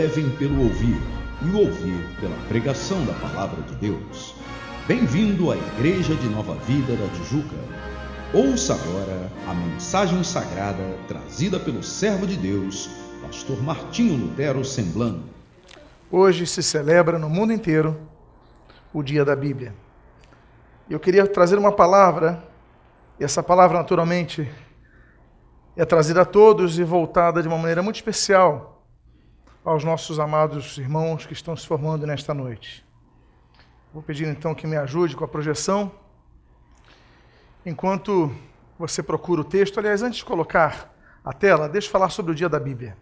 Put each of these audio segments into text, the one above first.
devem pelo ouvir, e ouvir pela pregação da palavra de Deus. Bem-vindo à Igreja de Nova Vida da Tijuca. Ouça agora a mensagem sagrada trazida pelo servo de Deus, pastor Martinho Lutero Semblano. Hoje se celebra no mundo inteiro o Dia da Bíblia. Eu queria trazer uma palavra, e essa palavra, naturalmente, é trazida a todos e voltada de uma maneira muito especial aos nossos amados irmãos que estão se formando nesta noite. Vou pedir então que me ajude com a projeção. Enquanto você procura o texto, aliás, antes de colocar a tela, deixa eu falar sobre o dia da Bíblia.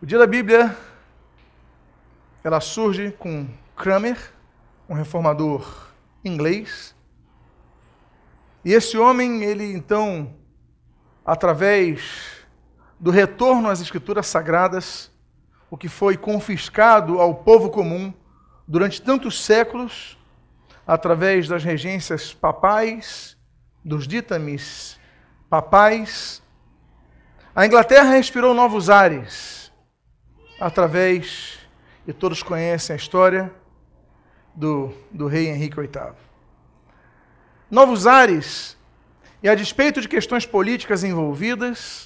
O dia da Bíblia ela surge com Kramer, um reformador inglês. E esse homem, ele então, através do retorno às Escrituras Sagradas, o que foi confiscado ao povo comum durante tantos séculos, através das regências papais, dos ditames papais. A Inglaterra respirou novos ares através, e todos conhecem a história, do, do rei Henrique VIII. Novos ares, e a despeito de questões políticas envolvidas,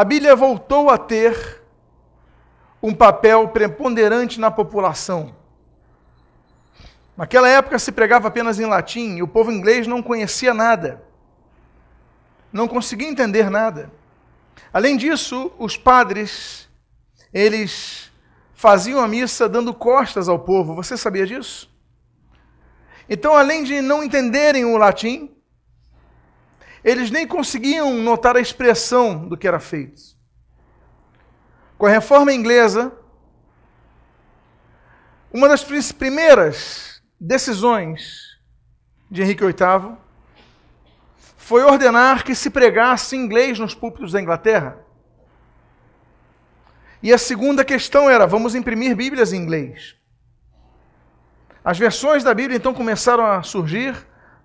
a Bíblia voltou a ter um papel preponderante na população. Naquela época se pregava apenas em latim e o povo inglês não conhecia nada, não conseguia entender nada. Além disso, os padres, eles faziam a missa dando costas ao povo. Você sabia disso? Então, além de não entenderem o latim, eles nem conseguiam notar a expressão do que era feito. Com a reforma inglesa, uma das primeiras decisões de Henrique VIII foi ordenar que se pregasse inglês nos púlpitos da Inglaterra. E a segunda questão era: vamos imprimir Bíblias em inglês. As versões da Bíblia então começaram a surgir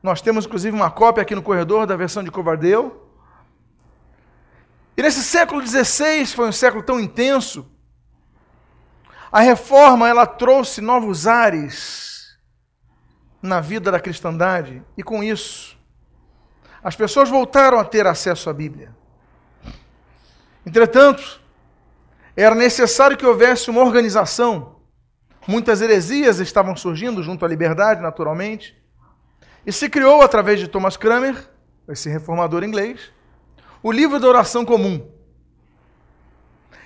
nós temos inclusive uma cópia aqui no corredor da versão de Covardeu. E nesse século XVI, foi um século tão intenso, a reforma ela trouxe novos ares na vida da cristandade e com isso as pessoas voltaram a ter acesso à Bíblia. Entretanto, era necessário que houvesse uma organização. Muitas heresias estavam surgindo junto à liberdade, naturalmente. E se criou, através de Thomas Cramer, esse reformador inglês, o livro da oração comum.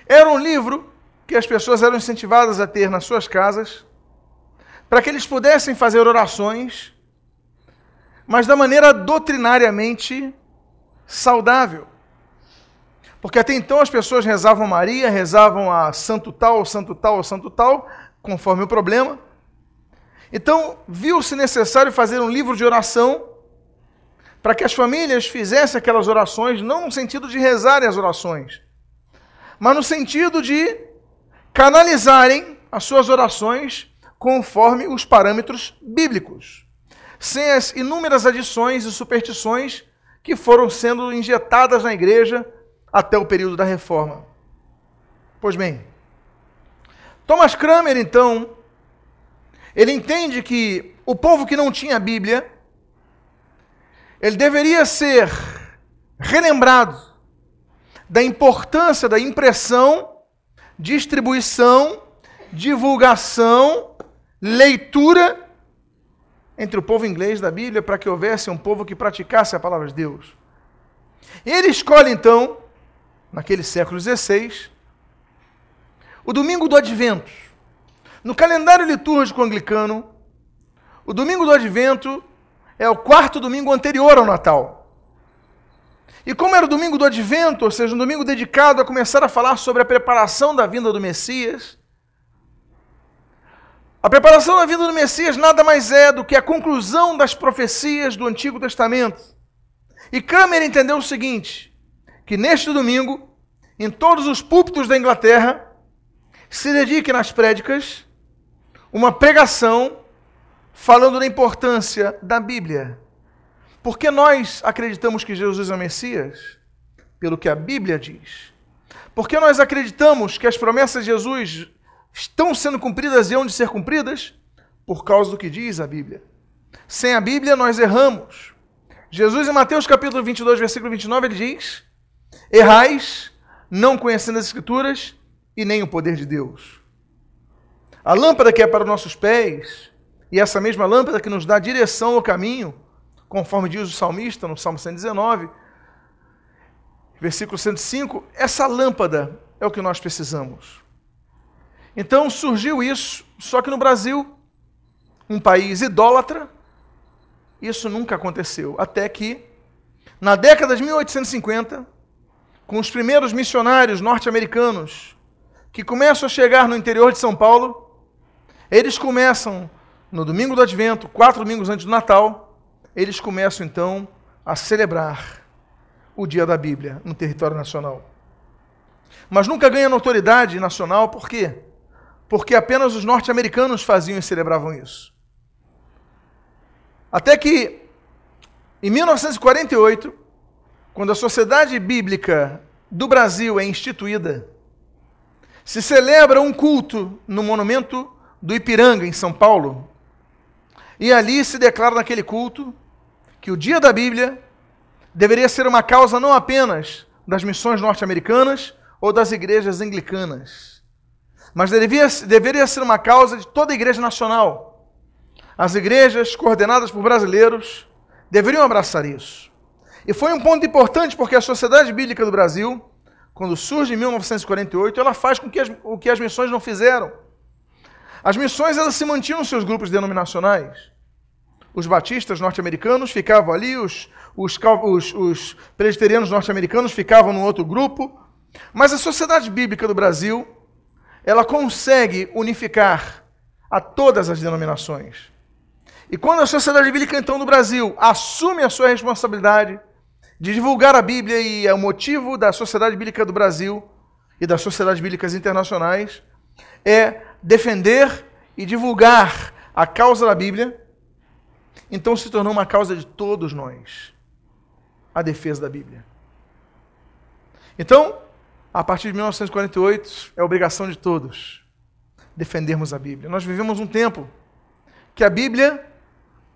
Era um livro que as pessoas eram incentivadas a ter nas suas casas, para que eles pudessem fazer orações, mas da maneira doutrinariamente saudável. Porque até então as pessoas rezavam Maria, rezavam a santo tal, santo tal, santo tal, conforme o problema. Então, viu-se necessário fazer um livro de oração para que as famílias fizessem aquelas orações, não no sentido de rezarem as orações, mas no sentido de canalizarem as suas orações conforme os parâmetros bíblicos, sem as inúmeras adições e superstições que foram sendo injetadas na igreja até o período da reforma. Pois bem, Thomas Cramer, então, ele entende que o povo que não tinha Bíblia, ele deveria ser relembrado da importância da impressão, distribuição, divulgação, leitura entre o povo inglês da Bíblia para que houvesse um povo que praticasse a palavra de Deus. Ele escolhe então, naquele século XVI, o domingo do advento no calendário litúrgico anglicano, o domingo do advento é o quarto domingo anterior ao Natal. E como era o domingo do advento, ou seja, um domingo dedicado a começar a falar sobre a preparação da vinda do Messias, a preparação da vinda do Messias nada mais é do que a conclusão das profecias do Antigo Testamento. E Kramer entendeu o seguinte: que neste domingo, em todos os púlpitos da Inglaterra, se dedique nas prédicas uma pregação falando da importância da Bíblia. Porque nós acreditamos que Jesus é o Messias? Pelo que a Bíblia diz. Porque nós acreditamos que as promessas de Jesus estão sendo cumpridas e hão de ser cumpridas por causa do que diz a Bíblia. Sem a Bíblia, nós erramos. Jesus, em Mateus capítulo 22, versículo 29, ele diz: Errais, não conhecendo as Escrituras e nem o poder de Deus. A lâmpada que é para os nossos pés, e essa mesma lâmpada que nos dá direção ao caminho, conforme diz o salmista no Salmo 119, versículo 105, essa lâmpada é o que nós precisamos. Então surgiu isso, só que no Brasil, um país idólatra, isso nunca aconteceu. Até que, na década de 1850, com os primeiros missionários norte-americanos que começam a chegar no interior de São Paulo, eles começam, no domingo do advento, quatro domingos antes do Natal, eles começam então a celebrar o dia da Bíblia no território nacional. Mas nunca ganha notoriedade nacional, por quê? Porque apenas os norte-americanos faziam e celebravam isso. Até que, em 1948, quando a Sociedade Bíblica do Brasil é instituída, se celebra um culto no monumento do Ipiranga, em São Paulo, e ali se declara naquele culto que o Dia da Bíblia deveria ser uma causa não apenas das missões norte-americanas ou das igrejas anglicanas, mas deveria, deveria ser uma causa de toda a igreja nacional. As igrejas coordenadas por brasileiros deveriam abraçar isso. E foi um ponto importante porque a Sociedade Bíblica do Brasil, quando surge em 1948, ela faz com que as, o que as missões não fizeram. As missões elas se mantinham nos seus grupos denominacionais. Os batistas norte-americanos ficavam ali, os, os, os, os presbiterianos norte-americanos ficavam no outro grupo. Mas a Sociedade Bíblica do Brasil, ela consegue unificar a todas as denominações. E quando a Sociedade Bíblica, então, do Brasil assume a sua responsabilidade de divulgar a Bíblia e é o motivo da Sociedade Bíblica do Brasil e das Sociedades Bíblicas Internacionais é defender e divulgar a causa da Bíblia, então se tornou uma causa de todos nós a defesa da Bíblia. Então, a partir de 1948, é obrigação de todos defendermos a Bíblia. Nós vivemos um tempo que a Bíblia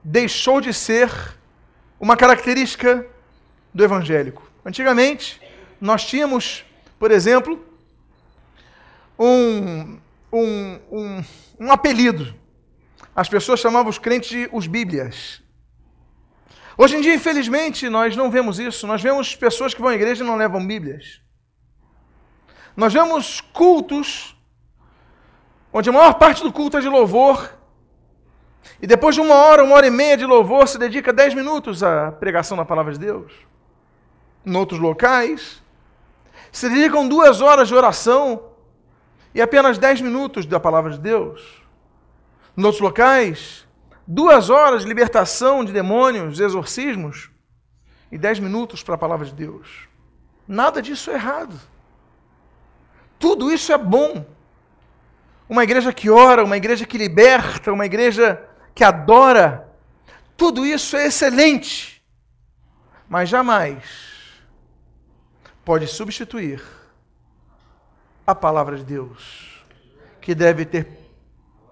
deixou de ser uma característica do evangélico. Antigamente, nós tínhamos, por exemplo, um, um, um, um apelido. As pessoas chamavam os crentes de os Bíblias. Hoje em dia, infelizmente, nós não vemos isso. Nós vemos pessoas que vão à igreja e não levam Bíblias. Nós vemos cultos onde a maior parte do culto é de louvor. E depois de uma hora, uma hora e meia de louvor, se dedica dez minutos à pregação da palavra de Deus. Em outros locais, se dedicam duas horas de oração e apenas 10 minutos da palavra de Deus. Em outros locais, duas horas de libertação de demônios, de exorcismos, e 10 minutos para a palavra de Deus. Nada disso é errado. Tudo isso é bom. Uma igreja que ora, uma igreja que liberta, uma igreja que adora, tudo isso é excelente. Mas jamais pode substituir a palavra de Deus, que deve ter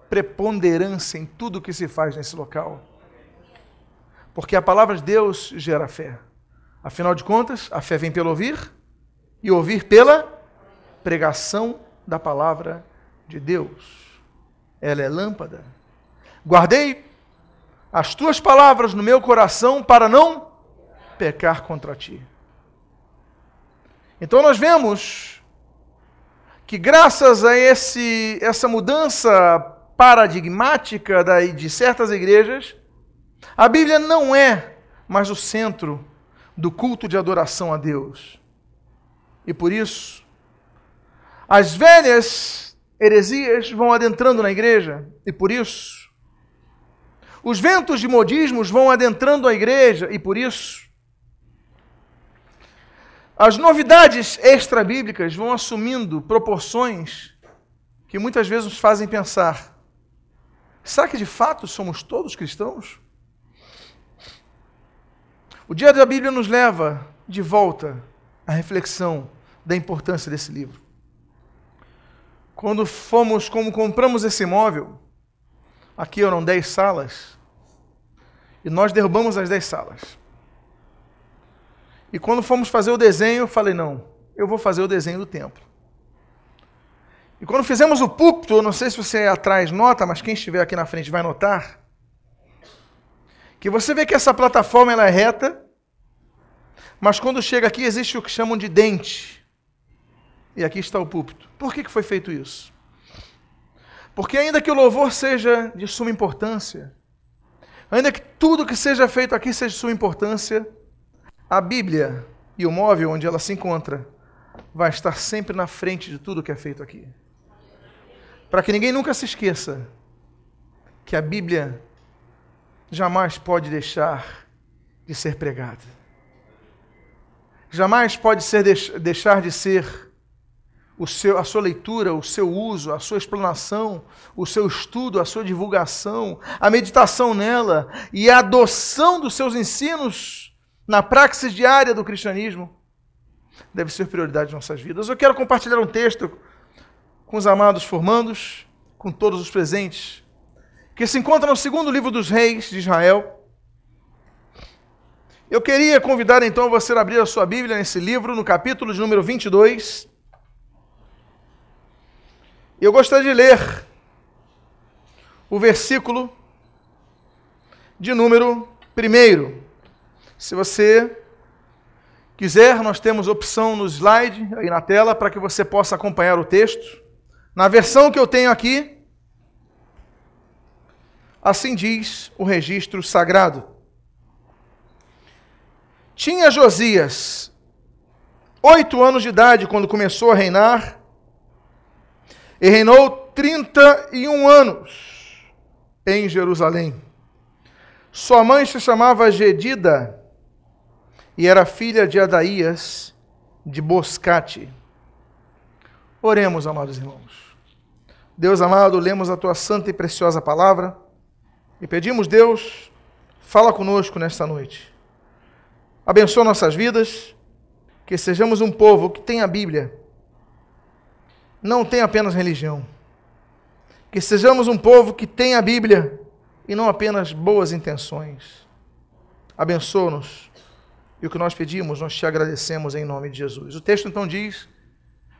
preponderância em tudo que se faz nesse local. Porque a palavra de Deus gera fé. Afinal de contas, a fé vem pelo ouvir e ouvir pela pregação da palavra de Deus. Ela é lâmpada. Guardei as tuas palavras no meu coração para não pecar contra ti. Então nós vemos que graças a esse, essa mudança paradigmática de certas igrejas, a Bíblia não é mais o centro do culto de adoração a Deus. E por isso, as velhas heresias vão adentrando na igreja, e por isso, os ventos de modismos vão adentrando a igreja, e por isso, as novidades extra-bíblicas vão assumindo proporções que muitas vezes nos fazem pensar: será que de fato somos todos cristãos? O dia da Bíblia nos leva de volta à reflexão da importância desse livro. Quando fomos, como compramos esse imóvel, aqui eram 10 salas, e nós derrubamos as 10 salas. E quando fomos fazer o desenho, falei: não, eu vou fazer o desenho do templo. E quando fizemos o púlpito, eu não sei se você atrás nota, mas quem estiver aqui na frente vai notar, que você vê que essa plataforma ela é reta, mas quando chega aqui existe o que chamam de dente. E aqui está o púlpito. Por que, que foi feito isso? Porque ainda que o louvor seja de suma importância, ainda que tudo que seja feito aqui seja de suma importância, a Bíblia e o móvel onde ela se encontra vai estar sempre na frente de tudo que é feito aqui. Para que ninguém nunca se esqueça que a Bíblia jamais pode deixar de ser pregada. Jamais pode ser deixar de ser o seu, a sua leitura, o seu uso, a sua explanação, o seu estudo, a sua divulgação, a meditação nela e a adoção dos seus ensinos na praxis diária do cristianismo, deve ser prioridade de nossas vidas. Eu quero compartilhar um texto com os amados formandos, com todos os presentes, que se encontra no segundo livro dos reis de Israel. Eu queria convidar então você a abrir a sua Bíblia nesse livro, no capítulo de número 22. Eu gostaria de ler o versículo de número 1. Se você quiser, nós temos opção no slide aí na tela para que você possa acompanhar o texto. Na versão que eu tenho aqui, assim diz o registro sagrado. Tinha Josias oito anos de idade quando começou a reinar, e reinou trinta e um anos em Jerusalém. Sua mãe se chamava Gedida e era filha de Adaías de Boscate. Oremos, amados irmãos. Deus amado, lemos a tua santa e preciosa palavra e pedimos, Deus, fala conosco nesta noite. Abençoa nossas vidas, que sejamos um povo que tem a Bíblia, não tem apenas religião. Que sejamos um povo que tem a Bíblia e não apenas boas intenções. Abençoa-nos e o que nós pedimos, nós te agradecemos em nome de Jesus. O texto então diz: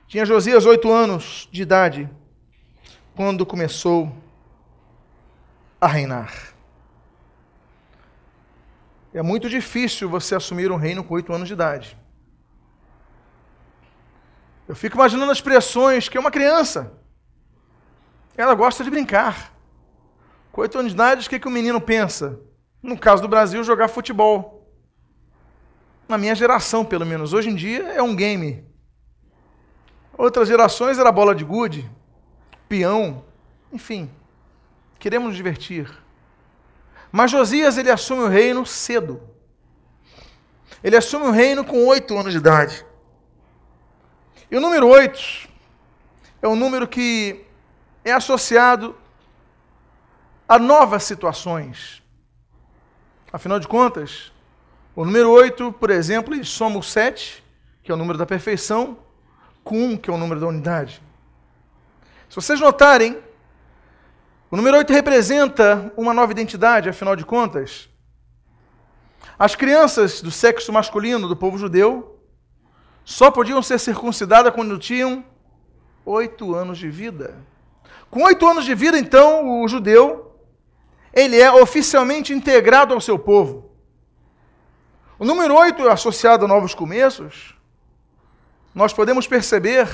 Tinha Josias oito anos de idade quando começou a reinar. É muito difícil você assumir um reino com oito anos de idade. Eu fico imaginando as expressões que uma criança, ela gosta de brincar. Com oito anos de idade, o que, que o menino pensa? No caso do Brasil, jogar futebol na minha geração, pelo menos. Hoje em dia é um game. Outras gerações era bola de gude, peão, enfim. Queremos nos divertir. Mas Josias ele assume o reino cedo. Ele assume o reino com oito anos de idade. E o número oito é um número que é associado a novas situações. Afinal de contas, o número 8, por exemplo, ele soma o 7, que é o número da perfeição, com 1, que é o número da unidade. Se vocês notarem, o número 8 representa uma nova identidade, afinal de contas. As crianças do sexo masculino do povo judeu só podiam ser circuncidadas quando tinham oito anos de vida. Com oito anos de vida, então, o judeu ele é oficialmente integrado ao seu povo. O número 8, associado a novos começos, nós podemos perceber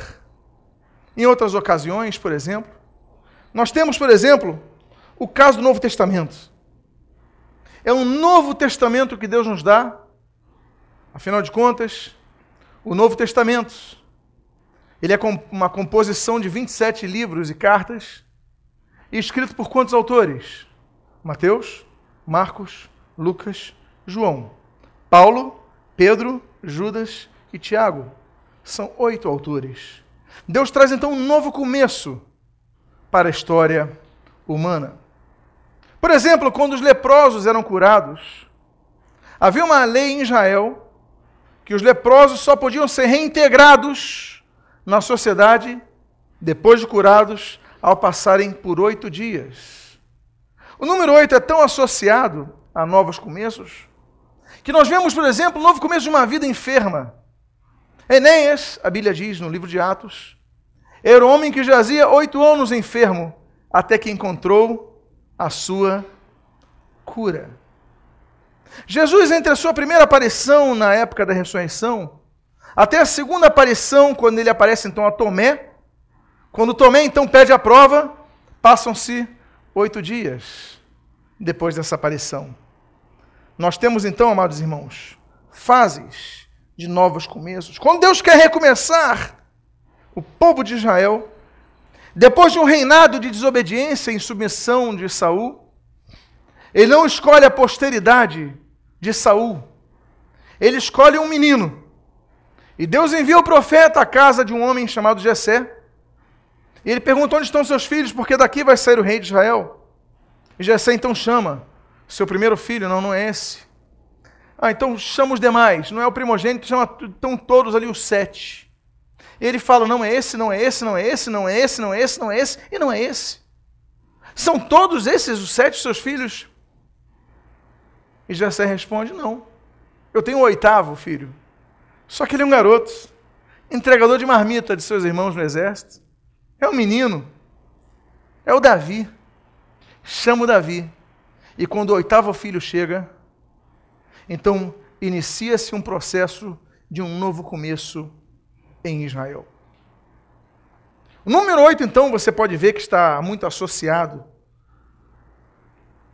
em outras ocasiões, por exemplo. Nós temos, por exemplo, o caso do Novo Testamento. É um novo testamento que Deus nos dá. Afinal de contas, o Novo Testamento, ele é uma composição de 27 livros e cartas, e escrito por quantos autores? Mateus, Marcos, Lucas, João. Paulo, Pedro, Judas e Tiago. São oito autores. Deus traz então um novo começo para a história humana. Por exemplo, quando os leprosos eram curados, havia uma lei em Israel que os leprosos só podiam ser reintegrados na sociedade depois de curados, ao passarem por oito dias. O número oito é tão associado a novos começos que nós vemos, por exemplo, o novo começo de uma vida enferma. Enéas, a Bíblia diz no livro de Atos, era um homem que jazia oito anos enfermo, até que encontrou a sua cura. Jesus, entre a sua primeira aparição na época da ressurreição, até a segunda aparição, quando ele aparece então a Tomé, quando Tomé então pede a prova, passam-se oito dias depois dessa aparição. Nós temos então, amados irmãos, fases de novos começos. Quando Deus quer recomeçar o povo de Israel, depois de um reinado de desobediência e submissão de Saul, ele não escolhe a posteridade de Saul. Ele escolhe um menino. E Deus envia o profeta à casa de um homem chamado Jessé. E ele pergunta onde estão seus filhos, porque daqui vai sair o rei de Israel. E Jessé então chama seu primeiro filho, não, não é esse. Ah, então chama os demais, não é o primogênito, chama, estão todos ali os sete. E ele fala, não é esse, não é esse, não é esse, não é esse, não é esse, não é esse, e não é esse. São todos esses os sete seus filhos? E Jessé responde: Não. Eu tenho o oitavo filho. Só que ele é um garoto, entregador de marmita de seus irmãos no exército. É um menino. É o Davi. Chama o Davi. E quando o oitavo filho chega, então inicia-se um processo de um novo começo em Israel. O número 8, então, você pode ver que está muito associado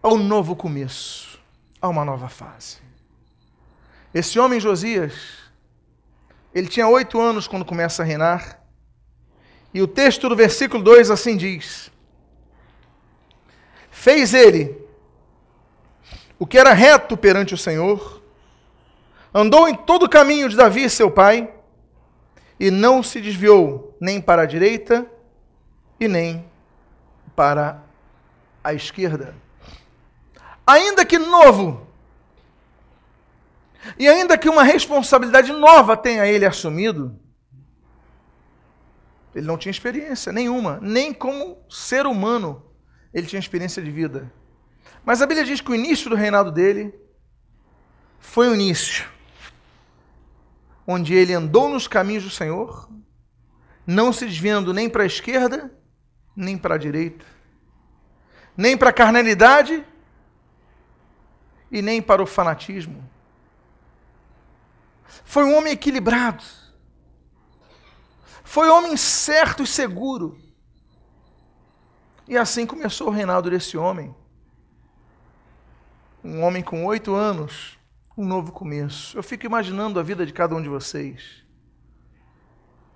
ao novo começo a uma nova fase. Esse homem Josias, ele tinha oito anos quando começa a reinar, e o texto do versículo 2 assim diz: Fez ele o que era reto perante o Senhor, andou em todo o caminho de Davi, seu pai, e não se desviou nem para a direita e nem para a esquerda ainda que novo, e ainda que uma responsabilidade nova tenha ele assumido, ele não tinha experiência nenhuma, nem como ser humano ele tinha experiência de vida. Mas a Bíblia diz que o início do reinado dele foi o início, onde ele andou nos caminhos do Senhor, não se desviando nem para a esquerda, nem para a direita, nem para a carnalidade, e nem para o fanatismo. Foi um homem equilibrado. Foi um homem certo e seguro. E assim começou o reinado desse homem. Um homem com oito anos, um novo começo. Eu fico imaginando a vida de cada um de vocês,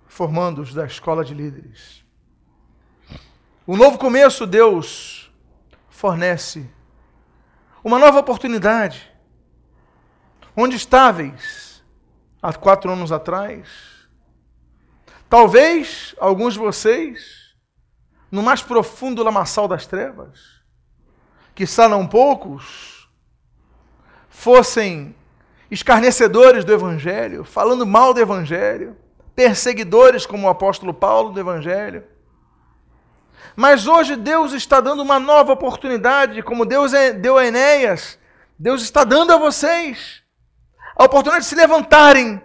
formando-os da escola de líderes. O novo começo Deus fornece uma nova oportunidade. Onde estáveis há quatro anos atrás? Talvez alguns de vocês, no mais profundo lamaçal das trevas, que não poucos, fossem escarnecedores do Evangelho, falando mal do Evangelho, perseguidores como o apóstolo Paulo do Evangelho, mas hoje Deus está dando uma nova oportunidade, como Deus é, deu a Enéas, Deus está dando a vocês a oportunidade de se levantarem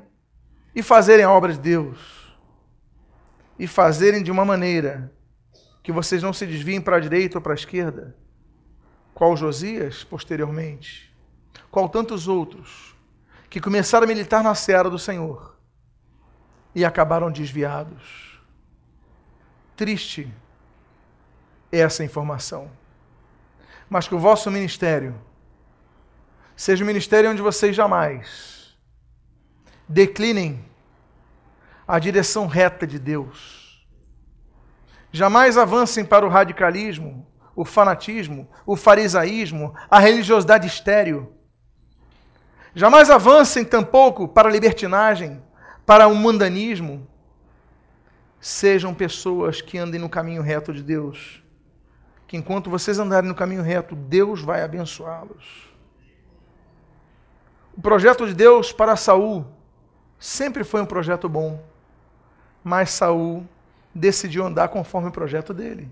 e fazerem a obra de Deus. E fazerem de uma maneira que vocês não se desviem para a direita ou para a esquerda, qual Josias posteriormente, qual tantos outros que começaram a militar na seara do Senhor e acabaram desviados. Triste essa informação. Mas que o vosso ministério seja um ministério onde vocês jamais declinem a direção reta de Deus. Jamais avancem para o radicalismo, o fanatismo, o farisaísmo, a religiosidade estéril. Jamais avancem tampouco para a libertinagem, para o mundanismo. Sejam pessoas que andem no caminho reto de Deus que enquanto vocês andarem no caminho reto, Deus vai abençoá-los. O projeto de Deus para Saul sempre foi um projeto bom, mas Saul decidiu andar conforme o projeto dele.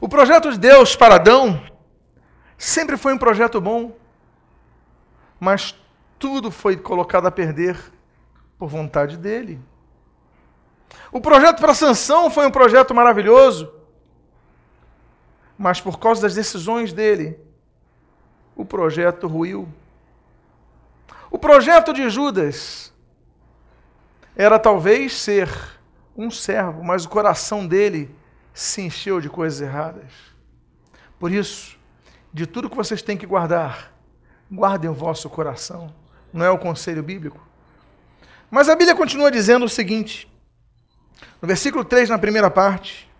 O projeto de Deus para Adão sempre foi um projeto bom, mas tudo foi colocado a perder por vontade dele. O projeto para Sansão foi um projeto maravilhoso, mas por causa das decisões dele, o projeto ruiu. O projeto de Judas era talvez ser um servo, mas o coração dele se encheu de coisas erradas. Por isso, de tudo que vocês têm que guardar, guardem o vosso coração. Não é o conselho bíblico? Mas a Bíblia continua dizendo o seguinte: no versículo 3, na primeira parte,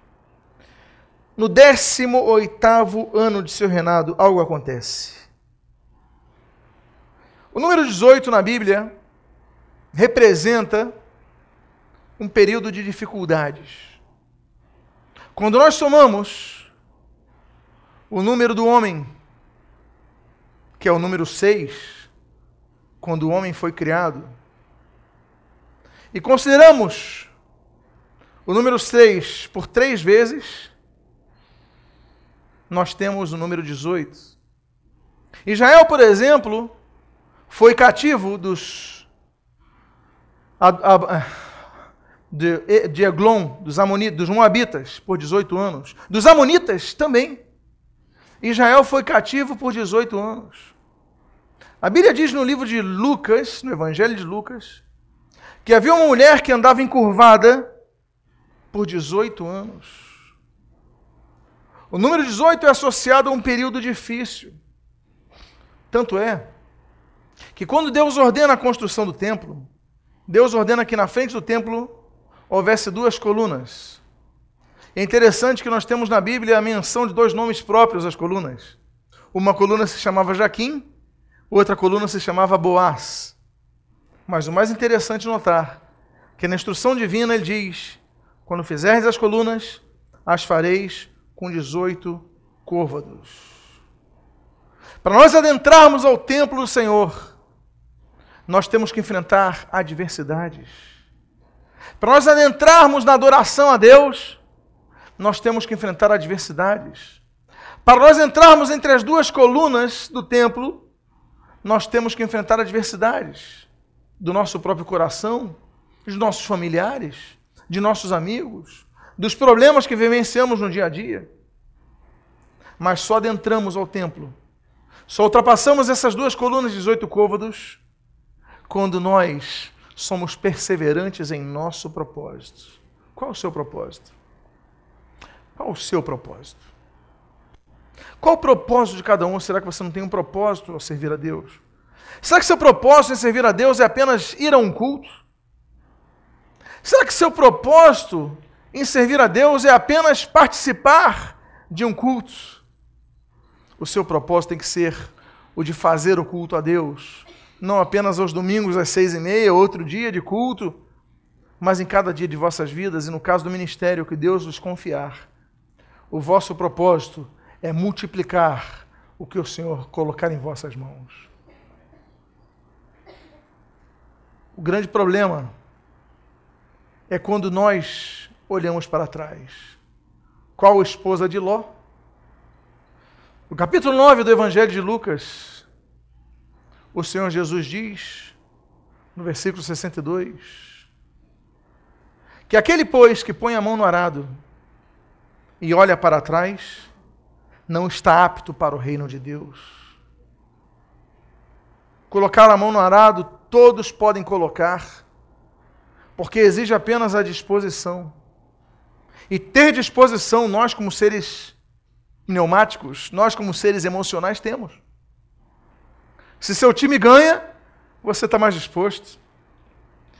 no 18 ano de seu reinado, algo acontece. O número 18 na Bíblia representa um período de dificuldades. Quando nós somamos o número do homem, que é o número 6, quando o homem foi criado, e consideramos o número 6 por três vezes, nós temos o número 18. Israel, por exemplo, foi cativo dos. De Eglon, dos Amonitas, dos Moabitas, por 18 anos. Dos Amonitas também. Israel foi cativo por 18 anos. A Bíblia diz no livro de Lucas, no Evangelho de Lucas, que havia uma mulher que andava encurvada por 18 anos. O número 18 é associado a um período difícil. Tanto é que quando Deus ordena a construção do templo, Deus ordena que na frente do templo houvesse duas colunas. É interessante que nós temos na Bíblia a menção de dois nomes próprios às colunas. Uma coluna se chamava Jaquim, outra coluna se chamava Boaz. Mas o mais interessante notar que na instrução divina ele diz: quando fizerdes as colunas, as fareis com 18 côvados. Para nós adentrarmos ao templo do Senhor, nós temos que enfrentar adversidades. Para nós adentrarmos na adoração a Deus, nós temos que enfrentar adversidades. Para nós entrarmos entre as duas colunas do templo, nós temos que enfrentar adversidades do nosso próprio coração, dos nossos familiares, de nossos amigos, dos problemas que vivenciamos no dia a dia. Mas só adentramos ao templo, só ultrapassamos essas duas colunas de 18 côvados quando nós somos perseverantes em nosso propósito. Qual o seu propósito? Qual o seu propósito? Qual o propósito de cada um? Será que você não tem um propósito ao servir a Deus? Será que seu propósito em servir a Deus é apenas ir a um culto? Será que seu propósito em servir a Deus é apenas participar de um culto? O seu propósito tem que ser o de fazer o culto a Deus, não apenas aos domingos às seis e meia, outro dia de culto, mas em cada dia de vossas vidas e no caso do ministério que Deus vos confiar. O vosso propósito é multiplicar o que o Senhor colocar em vossas mãos. O grande problema é quando nós olhamos para trás. Qual a esposa de Ló? O capítulo 9 do Evangelho de Lucas o Senhor Jesus diz, no versículo 62, que aquele, pois, que põe a mão no arado e olha para trás, não está apto para o reino de Deus. Colocar a mão no arado, todos podem colocar, porque exige apenas a disposição. E ter disposição, nós, como seres pneumáticos, nós, como seres emocionais, temos. Se seu time ganha, você está mais disposto.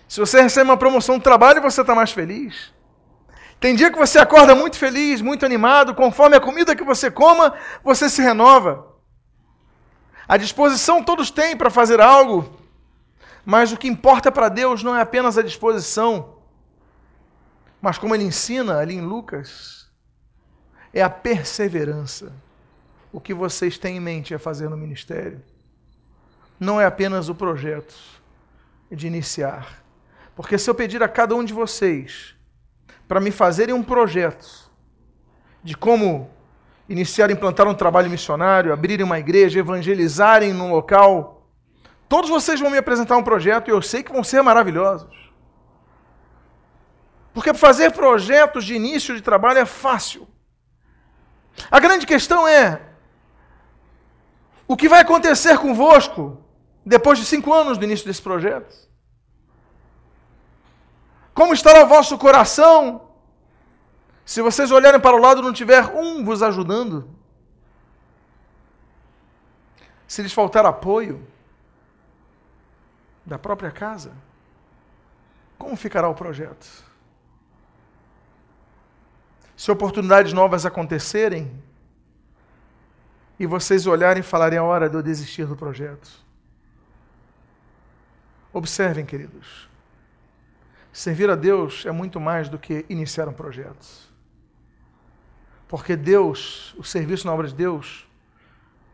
Se você recebe uma promoção no trabalho, você está mais feliz. Tem dia que você acorda muito feliz, muito animado, conforme a comida que você coma, você se renova. A disposição todos têm para fazer algo, mas o que importa para Deus não é apenas a disposição, mas como ele ensina ali em Lucas, é a perseverança. O que vocês têm em mente a fazer no ministério não é apenas o projeto de iniciar. Porque se eu pedir a cada um de vocês para me fazerem um projeto de como iniciar, implantar um trabalho missionário, abrirem uma igreja, evangelizarem num local, todos vocês vão me apresentar um projeto e eu sei que vão ser maravilhosos. Porque fazer projetos de início de trabalho é fácil. A grande questão é: o que vai acontecer convosco depois de cinco anos do início desse projeto? Como estará o vosso coração se vocês olharem para o lado e não tiver um vos ajudando? Se lhes faltar apoio da própria casa, como ficará o projeto? Se oportunidades novas acontecerem e vocês olharem e falarem a hora de eu desistir do projeto. Observem, queridos. Servir a Deus é muito mais do que iniciar um projeto. Porque Deus, o serviço na obra de Deus,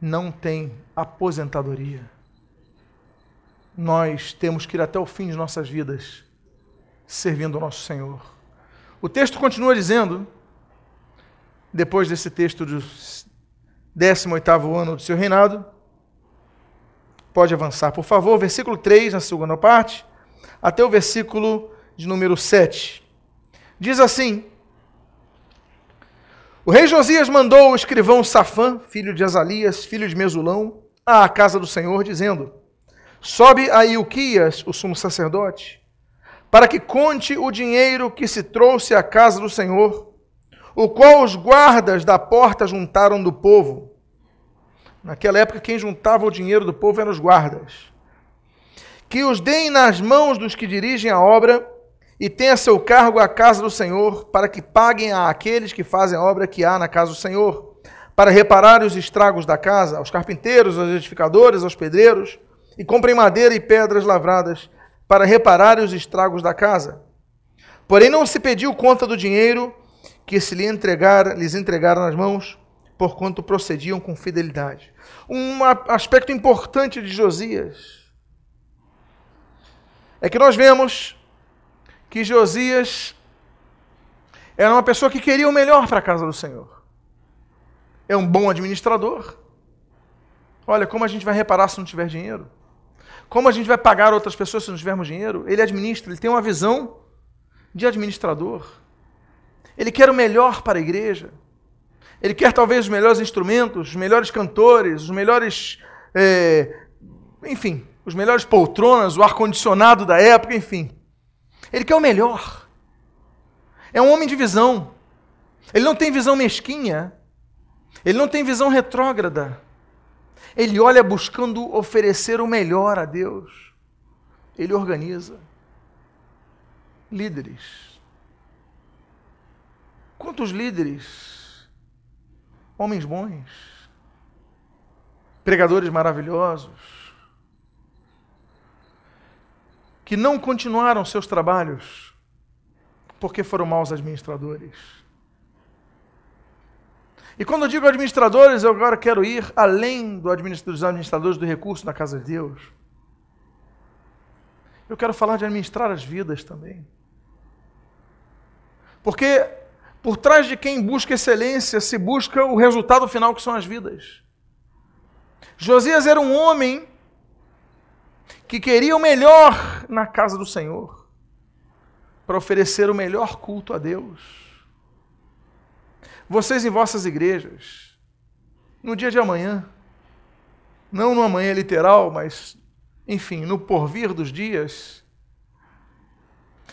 não tem aposentadoria. Nós temos que ir até o fim de nossas vidas servindo o nosso Senhor. O texto continua dizendo, depois desse texto do 18 ano do seu reinado, pode avançar, por favor, versículo 3, na segunda parte, até o versículo de número 7. Diz assim: O rei Josias mandou o escrivão Safã, filho de Azalias, filho de Mesulão, à casa do Senhor, dizendo: Sobe a Ilquias, o sumo sacerdote, para que conte o dinheiro que se trouxe à casa do Senhor, o qual os guardas da porta juntaram do povo. Naquela época, quem juntava o dinheiro do povo eram os guardas. Que os deem nas mãos dos que dirigem a obra e tenha seu cargo a casa do Senhor, para que paguem a aqueles que fazem a obra que há na casa do Senhor, para reparar os estragos da casa, aos carpinteiros, aos edificadores, aos pedreiros, e comprem madeira e pedras lavradas, para reparar os estragos da casa. Porém, não se pediu conta do dinheiro que se lhe entregar, lhes entregaram nas mãos, porquanto procediam com fidelidade. Um aspecto importante de Josias é que nós vemos que Josias era uma pessoa que queria o melhor para a casa do Senhor. É um bom administrador. Olha, como a gente vai reparar se não tiver dinheiro? Como a gente vai pagar outras pessoas se não tivermos dinheiro? Ele administra, ele tem uma visão de administrador. Ele quer o melhor para a igreja. Ele quer talvez os melhores instrumentos, os melhores cantores, os melhores. É, enfim, os melhores poltronas, o ar-condicionado da época, enfim. Ele quer o melhor. É um homem de visão. Ele não tem visão mesquinha. Ele não tem visão retrógrada. Ele olha buscando oferecer o melhor a Deus. Ele organiza. Líderes. Quantos líderes? Homens bons. Pregadores maravilhosos que não continuaram seus trabalhos porque foram maus administradores. E quando eu digo administradores, eu agora quero ir além do dos administradores do recurso na casa de Deus. Eu quero falar de administrar as vidas também. Porque por trás de quem busca excelência se busca o resultado final que são as vidas. Josias era um homem que queria o melhor na casa do Senhor, para oferecer o melhor culto a Deus. Vocês em vossas igrejas, no dia de amanhã, não no amanhã literal, mas, enfim, no porvir dos dias,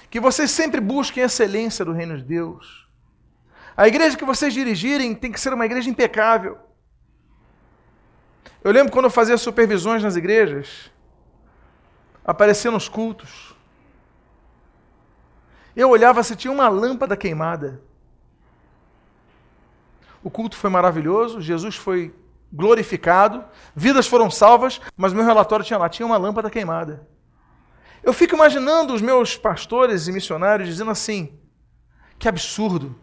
que vocês sempre busquem a excelência do reino de Deus. A igreja que vocês dirigirem tem que ser uma igreja impecável. Eu lembro quando eu fazia supervisões nas igrejas, aparecer nos cultos. Eu olhava se tinha uma lâmpada queimada. O culto foi maravilhoso, Jesus foi glorificado, vidas foram salvas, mas meu relatório tinha lá, tinha uma lâmpada queimada. Eu fico imaginando os meus pastores e missionários dizendo assim: que absurdo!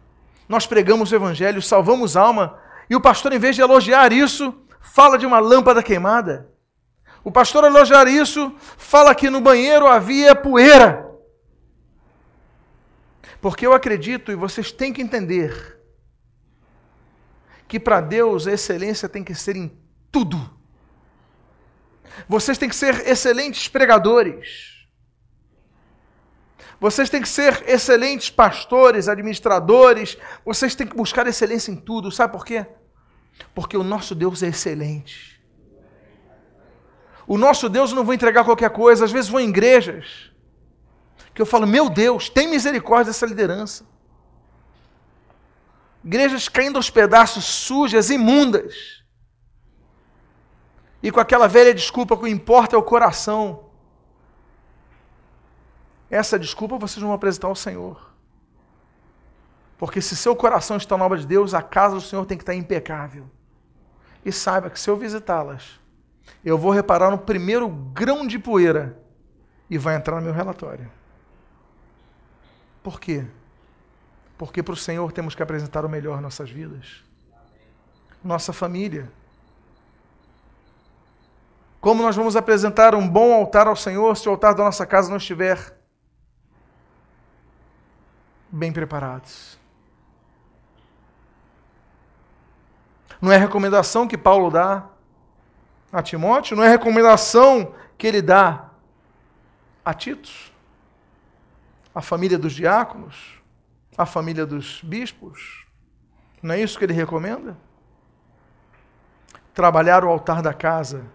Nós pregamos o evangelho, salvamos alma, e o pastor, em vez de elogiar isso, fala de uma lâmpada queimada. O pastor elogiar isso, fala que no banheiro havia poeira. Porque eu acredito e vocês têm que entender que para Deus a excelência tem que ser em tudo. Vocês têm que ser excelentes pregadores. Vocês têm que ser excelentes pastores, administradores. Vocês têm que buscar excelência em tudo. Sabe por quê? Porque o nosso Deus é excelente. O nosso Deus não vai entregar qualquer coisa. Às vezes vou em igrejas que eu falo, meu Deus, tem misericórdia dessa liderança. Igrejas caindo aos pedaços, sujas, imundas. E com aquela velha desculpa que o importa é o coração. Essa desculpa vocês vão apresentar ao Senhor. Porque se seu coração está na obra de Deus, a casa do Senhor tem que estar impecável. E saiba que se eu visitá-las, eu vou reparar no primeiro grão de poeira e vai entrar no meu relatório. Por quê? Porque para o Senhor temos que apresentar o melhor em nossas vidas. Nossa família. Como nós vamos apresentar um bom altar ao Senhor se o altar da nossa casa não estiver bem preparados? Não é recomendação que Paulo dá a Timóteo, não é recomendação que ele dá a Tito, a família dos diáconos, a família dos bispos. Não é isso que ele recomenda? Trabalhar o altar da casa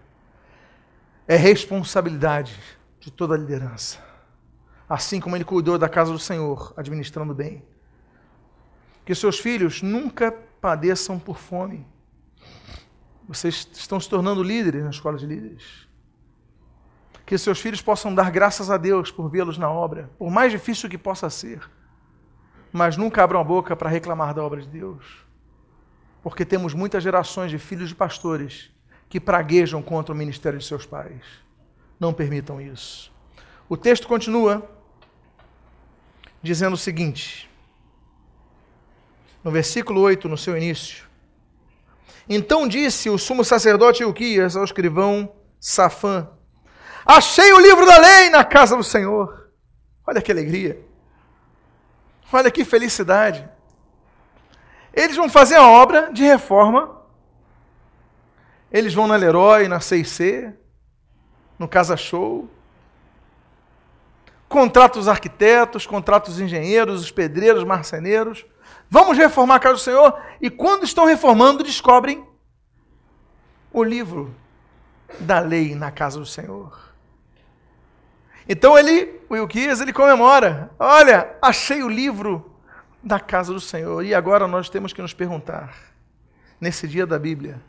é responsabilidade de toda a liderança. Assim como ele cuidou da casa do Senhor, administrando bem. Que seus filhos nunca padeçam por fome. Vocês estão se tornando líderes na escola de líderes. Que seus filhos possam dar graças a Deus por vê-los na obra, por mais difícil que possa ser mas nunca abram a boca para reclamar da obra de Deus. Porque temos muitas gerações de filhos de pastores que praguejam contra o ministério de seus pais. Não permitam isso. O texto continua dizendo o seguinte, no versículo 8, no seu início: Então disse o sumo sacerdote Ilquias ao escrivão Safã: Achei o livro da lei na casa do Senhor. Olha que alegria. Olha que felicidade. Eles vão fazer a obra de reforma. Eles vão na Leroy, na C&C, no Casa Show. Contrata os arquitetos, contrata os engenheiros, os pedreiros, marceneiros. Vamos reformar a casa do Senhor. E quando estão reformando, descobrem o livro da lei na casa do Senhor. Então ele, o Ilquias, ele comemora. Olha, achei o livro da casa do Senhor. E agora nós temos que nos perguntar, nesse dia da Bíblia,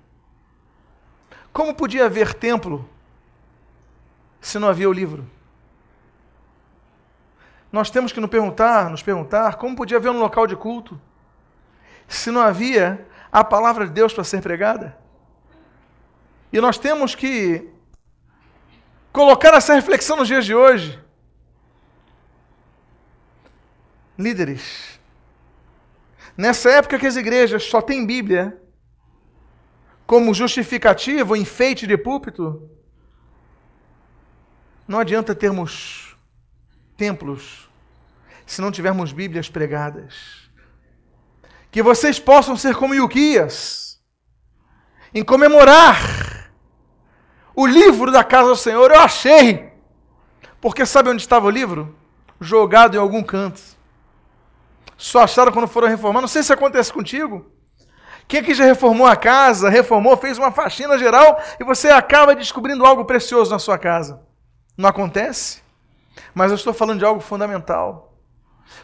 como podia haver templo se não havia o livro? Nós temos que nos perguntar, nos perguntar, como podia haver um local de culto se não havia a palavra de Deus para ser pregada? E nós temos que colocar essa reflexão nos dias de hoje. Líderes, nessa época que as igrejas só têm Bíblia como justificativo, enfeite de púlpito, não adianta termos templos se não tivermos Bíblias pregadas. Que vocês possam ser como Ilquias, em comemorar o livro da casa do Senhor eu achei. Porque sabe onde estava o livro? Jogado em algum canto. Só acharam quando foram reformar. Não sei se acontece contigo. Quem aqui já reformou a casa, reformou, fez uma faxina geral e você acaba descobrindo algo precioso na sua casa? Não acontece? Mas eu estou falando de algo fundamental.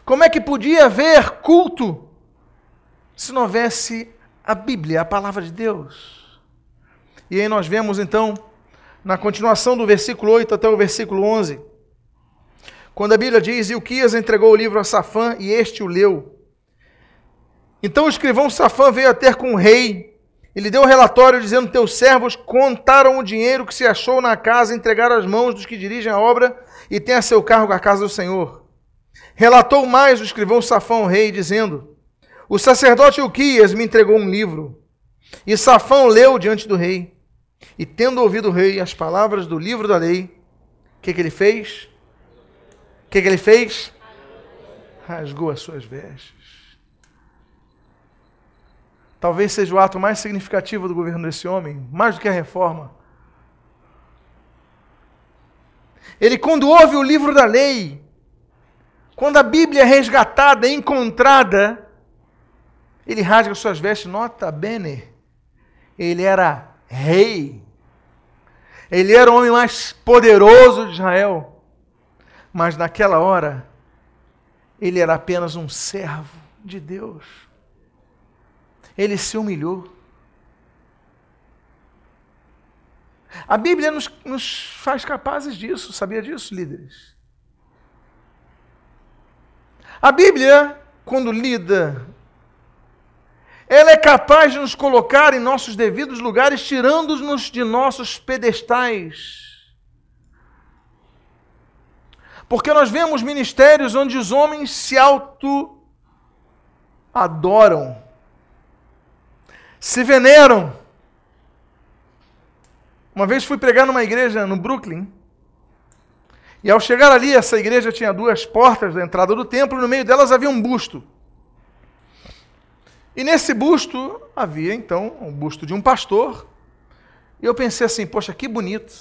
Como é que podia haver culto se não houvesse a Bíblia, a palavra de Deus? E aí nós vemos então na continuação do versículo 8 até o versículo 11, quando a Bíblia diz: Ilquias entregou o livro a Safã e este o leu. Então o escrivão Safã veio a ter com o rei e lhe deu um relatório dizendo: Teus servos contaram o dinheiro que se achou na casa, entregaram às mãos dos que dirigem a obra e têm a seu cargo a casa do Senhor. Relatou mais o escrivão Safã ao rei, dizendo: O sacerdote Ilquias me entregou um livro. E Safão leu diante do rei. E tendo ouvido o rei as palavras do livro da lei, o que, que ele fez? O que, que ele fez? rasgou as suas vestes. Talvez seja o ato mais significativo do governo desse homem, mais do que a reforma. Ele, quando ouve o livro da lei, quando a Bíblia é resgatada, encontrada, ele rasga suas vestes, nota bene. Ele era rei. Ele era o homem mais poderoso de Israel. Mas naquela hora, ele era apenas um servo de Deus. Ele se humilhou. A Bíblia nos, nos faz capazes disso, sabia disso, líderes? A Bíblia, quando lida, ela é capaz de nos colocar em nossos devidos lugares, tirando-nos de nossos pedestais. Porque nós vemos ministérios onde os homens se auto-adoram, se veneram. Uma vez fui pregar numa igreja no Brooklyn, e ao chegar ali, essa igreja tinha duas portas da entrada do templo, e no meio delas havia um busto. E nesse busto havia então um busto de um pastor. E eu pensei assim, poxa, que bonito.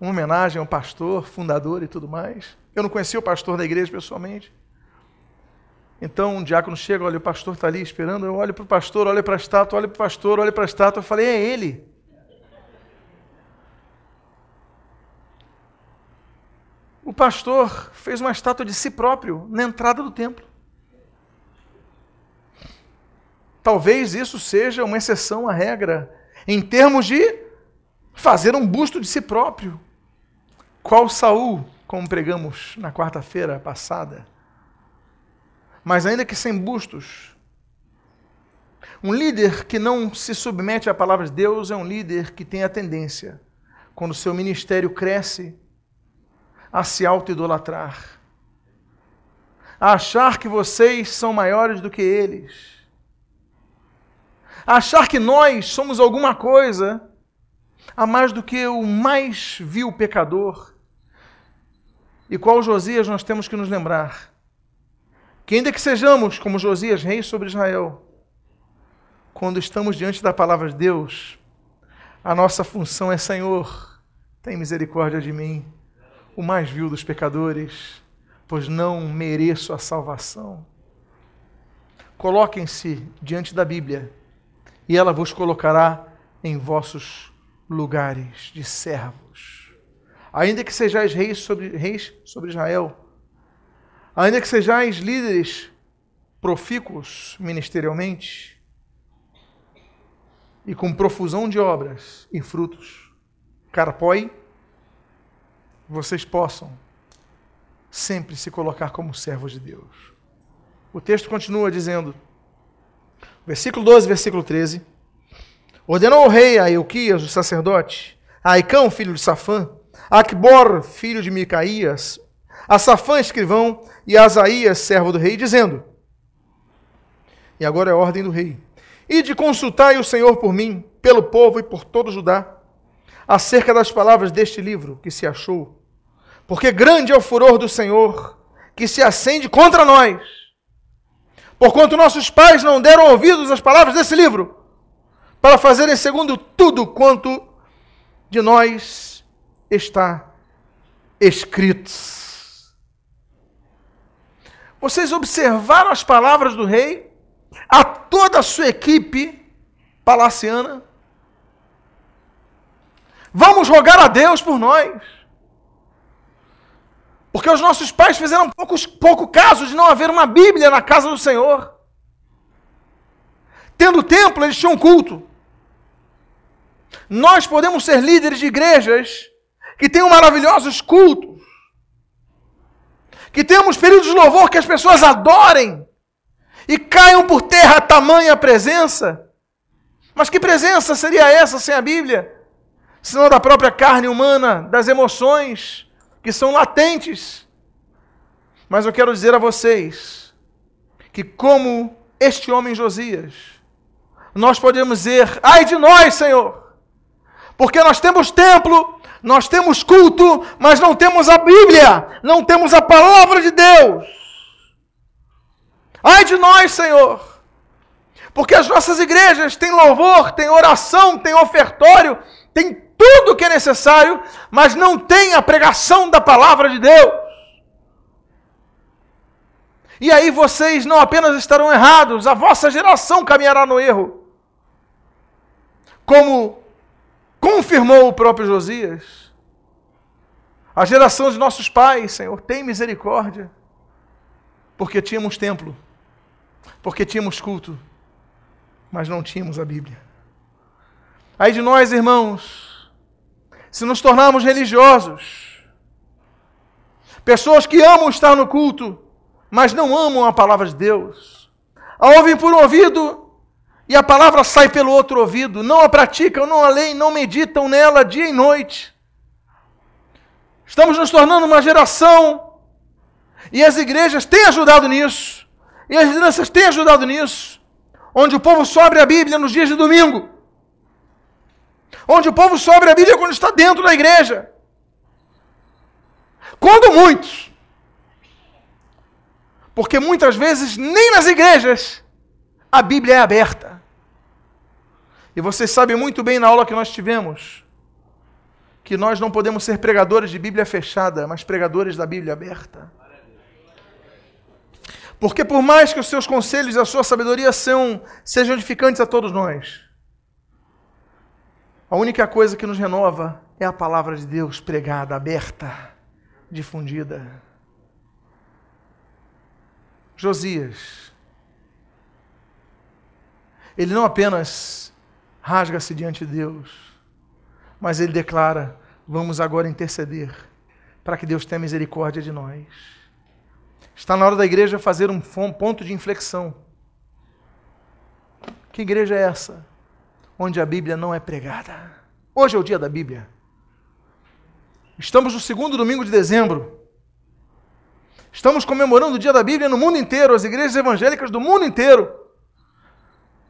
Uma homenagem a um pastor, fundador e tudo mais. Eu não conhecia o pastor da igreja pessoalmente. Então um diácono chega, olha, o pastor está ali esperando. Eu olho para o pastor, olho para a estátua, olho para o pastor, olho para a estátua. Eu falei, é ele. o pastor fez uma estátua de si próprio na entrada do templo. Talvez isso seja uma exceção à regra, em termos de fazer um busto de si próprio. Qual Saul, como pregamos na quarta-feira passada. Mas ainda que sem bustos, um líder que não se submete à palavra de Deus é um líder que tem a tendência, quando seu ministério cresce, a se auto-idolatrar, a achar que vocês são maiores do que eles, achar que nós somos alguma coisa a mais do que o mais vil pecador. E qual Josias nós temos que nos lembrar? Que ainda que sejamos como Josias, rei sobre Israel, quando estamos diante da palavra de Deus, a nossa função é: Senhor, tem misericórdia de mim o mais vil dos pecadores, pois não mereço a salvação. Coloquem-se diante da Bíblia, e ela vos colocará em vossos lugares de servos. Ainda que sejais reis sobre, reis sobre Israel, ainda que sejais líderes profícuos ministerialmente, e com profusão de obras e frutos, carpoi vocês possam sempre se colocar como servos de Deus. O texto continua dizendo, versículo 12, versículo 13: Ordenou o rei a Euquias, o sacerdote, a Aicão, filho de Safã, a Acbor, filho de Micaías, a Safã, escrivão, e a Asaías, servo do rei, dizendo: E agora é a ordem do rei: E de consultai o Senhor por mim, pelo povo e por todo Judá, acerca das palavras deste livro que se achou. Porque grande é o furor do Senhor que se acende contra nós. Porquanto nossos pais não deram ouvidos às palavras desse livro, para fazerem segundo tudo quanto de nós está escrito. Vocês observaram as palavras do rei a toda a sua equipe palaciana? Vamos rogar a Deus por nós. Porque os nossos pais fizeram pouco, pouco caso de não haver uma Bíblia na casa do Senhor. Tendo templo, eles tinham culto. Nós podemos ser líderes de igrejas que tenham maravilhosos cultos. Que temos períodos de louvor que as pessoas adorem e caiam por terra tamanha presença. Mas que presença seria essa sem a Bíblia? senão da própria carne humana, das emoções que são latentes. Mas eu quero dizer a vocês que, como este homem Josias, nós podemos dizer: ai de nós, Senhor, porque nós temos templo, nós temos culto, mas não temos a Bíblia, não temos a palavra de Deus. Ai de nós, Senhor! Porque as nossas igrejas têm louvor, têm oração, têm ofertório, têm tudo o que é necessário, mas não tem a pregação da palavra de Deus. E aí vocês não apenas estarão errados, a vossa geração caminhará no erro. Como confirmou o próprio Josias. A geração de nossos pais, Senhor, tem misericórdia. Porque tínhamos templo, porque tínhamos culto, mas não tínhamos a Bíblia. Aí de nós, irmãos, se nos tornarmos religiosos, pessoas que amam estar no culto, mas não amam a palavra de Deus. A ouvem por um ouvido e a palavra sai pelo outro ouvido. Não a praticam, não a leem, não meditam nela dia e noite. Estamos nos tornando uma geração e as igrejas têm ajudado nisso. E as lideranças têm ajudado nisso. Onde o povo sobre a Bíblia nos dias de domingo. Onde o povo sobre a Bíblia quando está dentro da igreja. Quando muitos porque muitas vezes nem nas igrejas a Bíblia é aberta. E vocês sabem muito bem na aula que nós tivemos que nós não podemos ser pregadores de Bíblia fechada, mas pregadores da Bíblia aberta. Porque por mais que os seus conselhos e a sua sabedoria sejam edificantes a todos nós, a única coisa que nos renova é a palavra de Deus pregada, aberta, difundida. Josias. Ele não apenas rasga-se diante de Deus, mas ele declara: vamos agora interceder para que Deus tenha misericórdia de nós. Está na hora da igreja fazer um ponto de inflexão. Que igreja é essa? Onde a Bíblia não é pregada. Hoje é o dia da Bíblia. Estamos no segundo domingo de dezembro. Estamos comemorando o Dia da Bíblia no mundo inteiro, as igrejas evangélicas do mundo inteiro.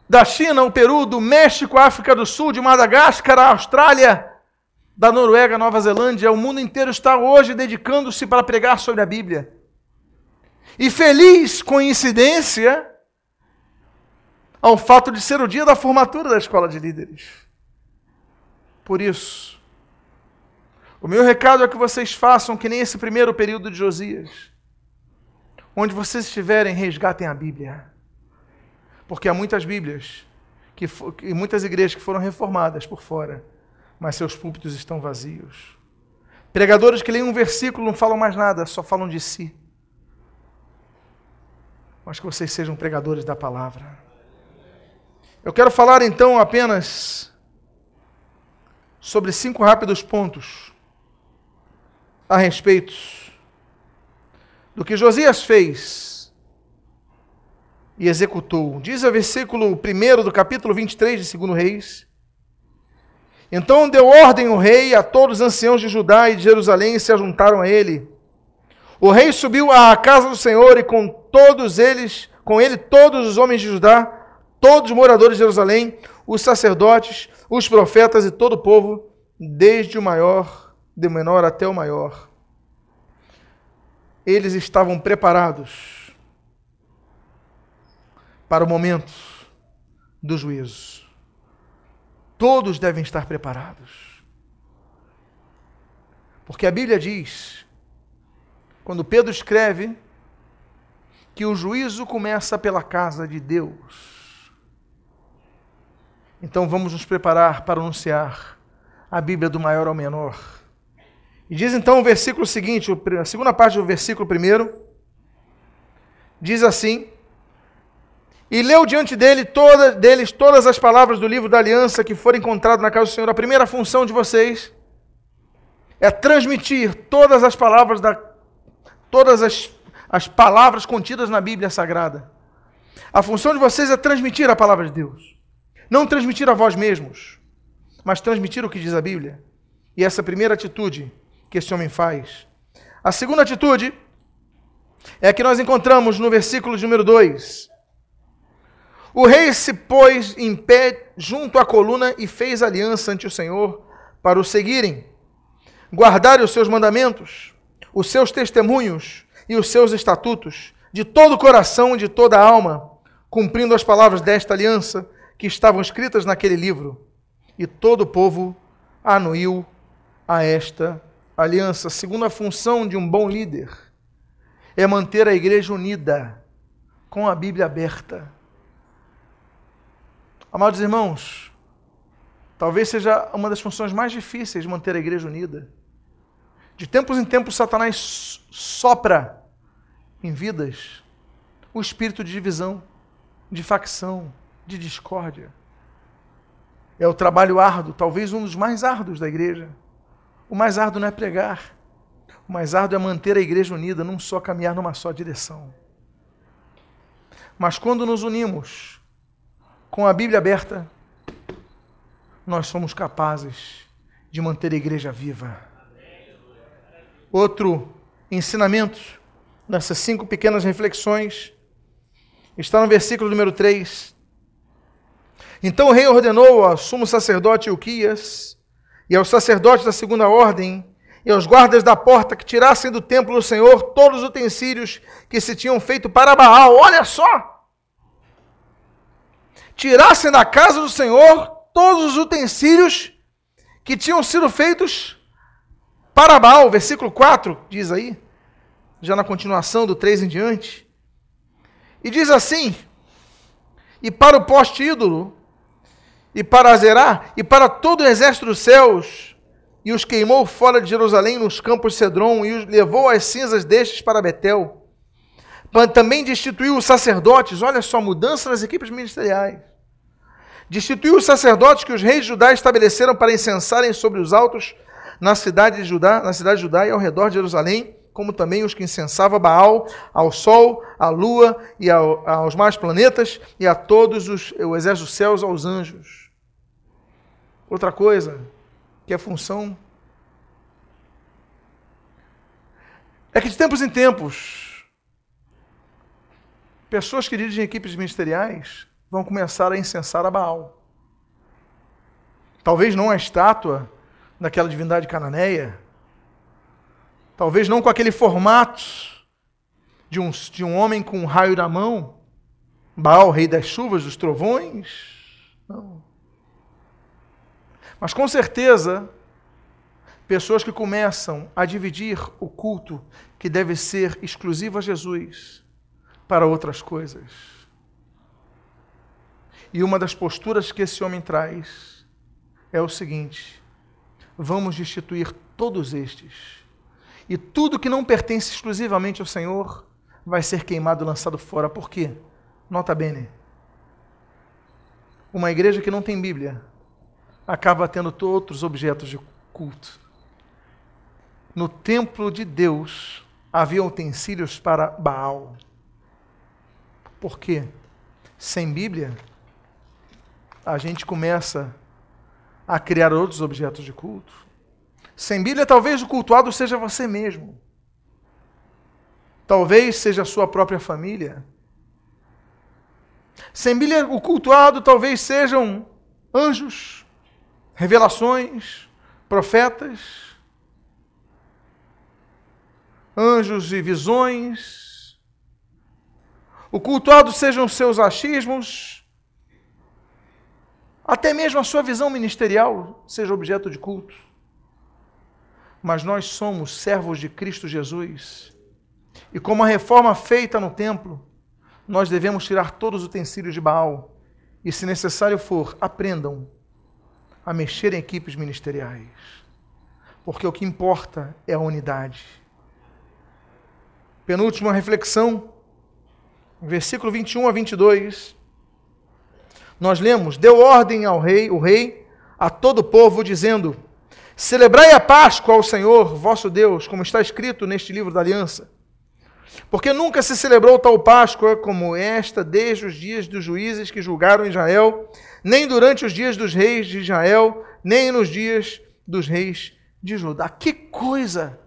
Da China, o Peru, do México, África do Sul, de Madagascar, a Austrália, da Noruega, Nova Zelândia, o mundo inteiro está hoje dedicando-se para pregar sobre a Bíblia. E feliz coincidência ao fato de ser o dia da formatura da escola de líderes. Por isso, o meu recado é que vocês façam que nem esse primeiro período de Josias Onde vocês estiverem, resgatem a Bíblia. Porque há muitas Bíblias que, e muitas igrejas que foram reformadas por fora, mas seus púlpitos estão vazios. Pregadores que leem um versículo não falam mais nada, só falam de si. Mas que vocês sejam pregadores da palavra. Eu quero falar então apenas sobre cinco rápidos pontos a respeito do que Josias fez e executou. Diz o versículo 1 do capítulo 23 de 2 Reis. Então deu ordem o rei a todos os anciãos de Judá e de Jerusalém e se ajuntaram a ele. O rei subiu à casa do Senhor e com todos eles, com ele todos os homens de Judá, todos os moradores de Jerusalém, os sacerdotes, os profetas e todo o povo, desde o maior, do menor até o maior eles estavam preparados para o momento do juízo. Todos devem estar preparados. Porque a Bíblia diz, quando Pedro escreve, que o juízo começa pela casa de Deus. Então vamos nos preparar para anunciar a Bíblia do maior ao menor e diz então o versículo seguinte, a segunda parte do versículo primeiro, diz assim: E leu diante dele toda, deles todas as palavras do livro da aliança que foram encontradas na casa do Senhor. A primeira função de vocês é transmitir todas as palavras da todas as, as palavras contidas na Bíblia Sagrada. A função de vocês é transmitir a palavra de Deus. Não transmitir a vós mesmos, mas transmitir o que diz a Bíblia. E essa primeira atitude que esse homem faz. A segunda atitude é a que nós encontramos no versículo número 2. O rei se pôs em pé junto à coluna e fez aliança ante o Senhor para o seguirem, guardarem os seus mandamentos, os seus testemunhos e os seus estatutos, de todo o coração e de toda a alma, cumprindo as palavras desta aliança que estavam escritas naquele livro. E todo o povo anuiu a esta aliança. Segunda função de um bom líder é manter a igreja unida, com a Bíblia aberta. Amados irmãos, talvez seja uma das funções mais difíceis de manter a igreja unida. De tempos em tempos, Satanás sopra em vidas o espírito de divisão, de facção, de discórdia. É o trabalho árduo, talvez um dos mais árduos da igreja. O mais árduo não é pregar, o mais árduo é manter a igreja unida num só caminhar, numa só direção. Mas quando nos unimos com a Bíblia aberta, nós somos capazes de manter a igreja viva. Outro ensinamento nessas cinco pequenas reflexões está no versículo número 3. Então o rei ordenou ao sumo sacerdote Uquias e aos sacerdotes da segunda ordem e aos guardas da porta que tirassem do templo do Senhor todos os utensílios que se tinham feito para Baal. Olha só! Tirassem da casa do Senhor todos os utensílios que tinham sido feitos para Baal. Versículo 4 diz aí, já na continuação do 3 em diante. E diz assim: E para o poste ídolo, e para Azerá, e para todo o exército dos céus, e os queimou fora de Jerusalém nos campos de Cedron e os levou as cinzas destes para Betel. Também destituiu os sacerdotes, olha só, mudança nas equipes ministeriais. Destituiu os sacerdotes que os reis de Judá estabeleceram para incensarem sobre os altos na cidade de Judá, na cidade de Judá e ao redor de Jerusalém, como também os que incensavam Baal, ao sol, à lua e ao, aos mais planetas e a todos os o exército dos céus, aos anjos. Outra coisa, que é função é que de tempos em tempos pessoas que dirigem equipes ministeriais vão começar a incensar a Baal. Talvez não a estátua daquela divindade cananeia, talvez não com aquele formato de um, de um homem com um raio na mão, Baal, rei das chuvas, dos trovões. Não. Mas com certeza, pessoas que começam a dividir o culto que deve ser exclusivo a Jesus para outras coisas. E uma das posturas que esse homem traz é o seguinte: vamos destituir todos estes. E tudo que não pertence exclusivamente ao Senhor vai ser queimado e lançado fora. Por quê? Nota bene. Uma igreja que não tem Bíblia acaba tendo outros objetos de culto. No templo de Deus havia utensílios para Baal. Por quê? Sem Bíblia, a gente começa a criar outros objetos de culto. Sem Bíblia, talvez o cultuado seja você mesmo. Talvez seja a sua própria família. Sem Bíblia, o cultuado talvez sejam anjos, revelações, profetas, anjos e visões. O cultuado sejam seus achismos, até mesmo a sua visão ministerial seja objeto de culto. Mas nós somos servos de Cristo Jesus. E como a reforma feita no templo, nós devemos tirar todos os utensílios de Baal. E, se necessário for, aprendam a mexer em equipes ministeriais. Porque o que importa é a unidade. Penúltima reflexão, versículo 21 a 22. Nós lemos: Deu ordem ao rei, o rei, a todo o povo, dizendo: Celebrai a Páscoa ao Senhor, vosso Deus, como está escrito neste livro da aliança. Porque nunca se celebrou tal Páscoa como esta desde os dias dos juízes que julgaram Israel, nem durante os dias dos reis de Israel, nem nos dias dos reis de Judá. Que coisa!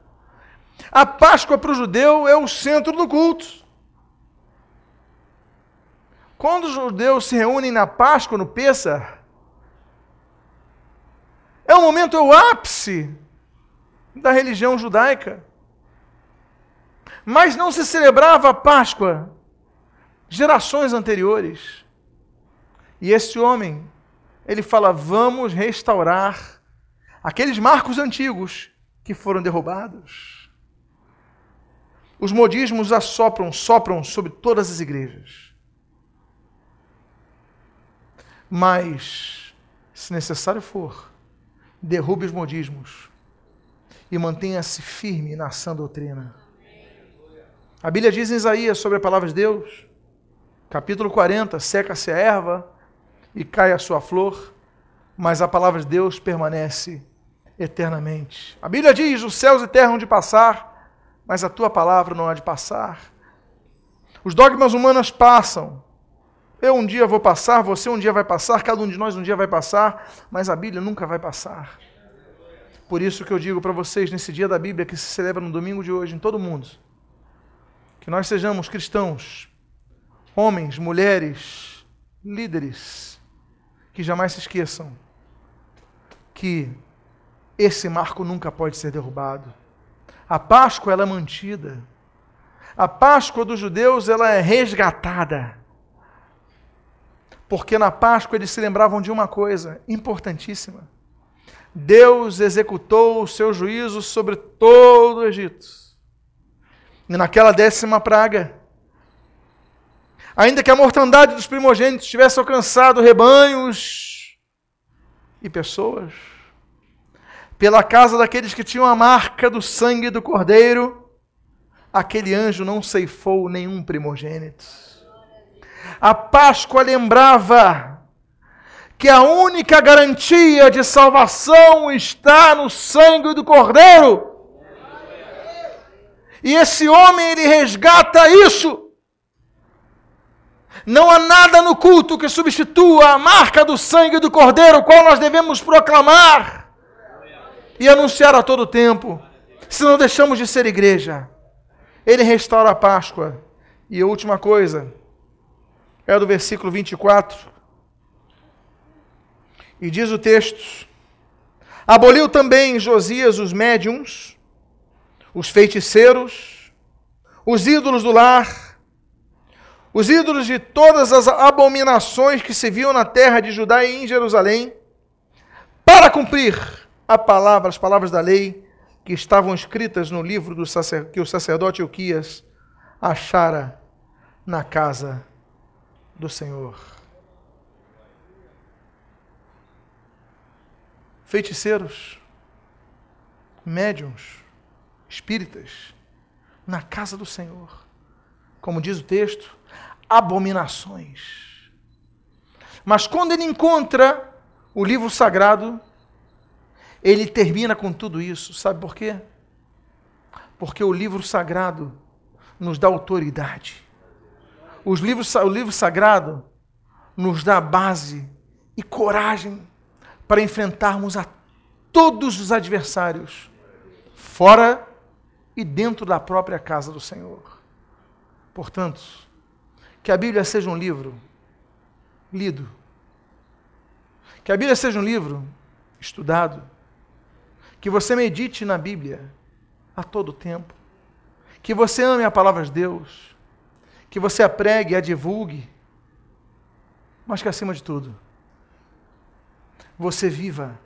A Páscoa para o judeu é o centro do culto. Quando os judeus se reúnem na Páscoa, no Pêssar, é o momento, é o ápice da religião judaica. Mas não se celebrava a Páscoa gerações anteriores. E esse homem, ele fala: vamos restaurar aqueles marcos antigos que foram derrubados. Os modismos assopram, sopram sobre todas as igrejas. Mas, se necessário for, derrube os modismos e mantenha-se firme na sã doutrina. A Bíblia diz em Isaías sobre a palavra de Deus, capítulo 40, seca-se a erva e cai a sua flor, mas a palavra de Deus permanece eternamente. A Bíblia diz: os céus e terra hão de passar, mas a tua palavra não há de passar. Os dogmas humanos passam. Eu um dia vou passar, você um dia vai passar, cada um de nós um dia vai passar, mas a Bíblia nunca vai passar. Por isso que eu digo para vocês, nesse dia da Bíblia que se celebra no domingo de hoje em todo o mundo, que nós sejamos cristãos, homens, mulheres, líderes, que jamais se esqueçam que esse marco nunca pode ser derrubado. A Páscoa ela é mantida. A Páscoa dos judeus ela é resgatada. Porque na Páscoa eles se lembravam de uma coisa importantíssima. Deus executou o seu juízo sobre todo o Egito. Naquela décima praga, ainda que a mortandade dos primogênitos tivesse alcançado rebanhos e pessoas, pela casa daqueles que tinham a marca do sangue do cordeiro, aquele anjo não ceifou nenhum primogênito. A Páscoa lembrava que a única garantia de salvação está no sangue do cordeiro. E esse homem ele resgata isso. Não há nada no culto que substitua a marca do sangue do cordeiro, qual nós devemos proclamar e anunciar a todo tempo, se não deixamos de ser igreja. Ele restaura a Páscoa. E a última coisa é do versículo 24. E diz o texto: Aboliu também Josias os médiums, os feiticeiros, os ídolos do lar, os ídolos de todas as abominações que se viam na terra de Judá e em Jerusalém, para cumprir a palavra, as palavras da lei que estavam escritas no livro do sacer, que o sacerdote Euquias achara na casa do Senhor. Feiticeiros, médiums, espíritas, na casa do Senhor. Como diz o texto, abominações. Mas quando ele encontra o livro sagrado, ele termina com tudo isso. Sabe por quê? Porque o livro sagrado nos dá autoridade. Os livros, o livro sagrado nos dá base e coragem para enfrentarmos a todos os adversários, fora e dentro da própria casa do Senhor. Portanto, que a Bíblia seja um livro lido, que a Bíblia seja um livro estudado, que você medite na Bíblia a todo tempo. Que você ame a palavra de Deus. Que você a pregue, a divulgue. Mas que acima de tudo, você viva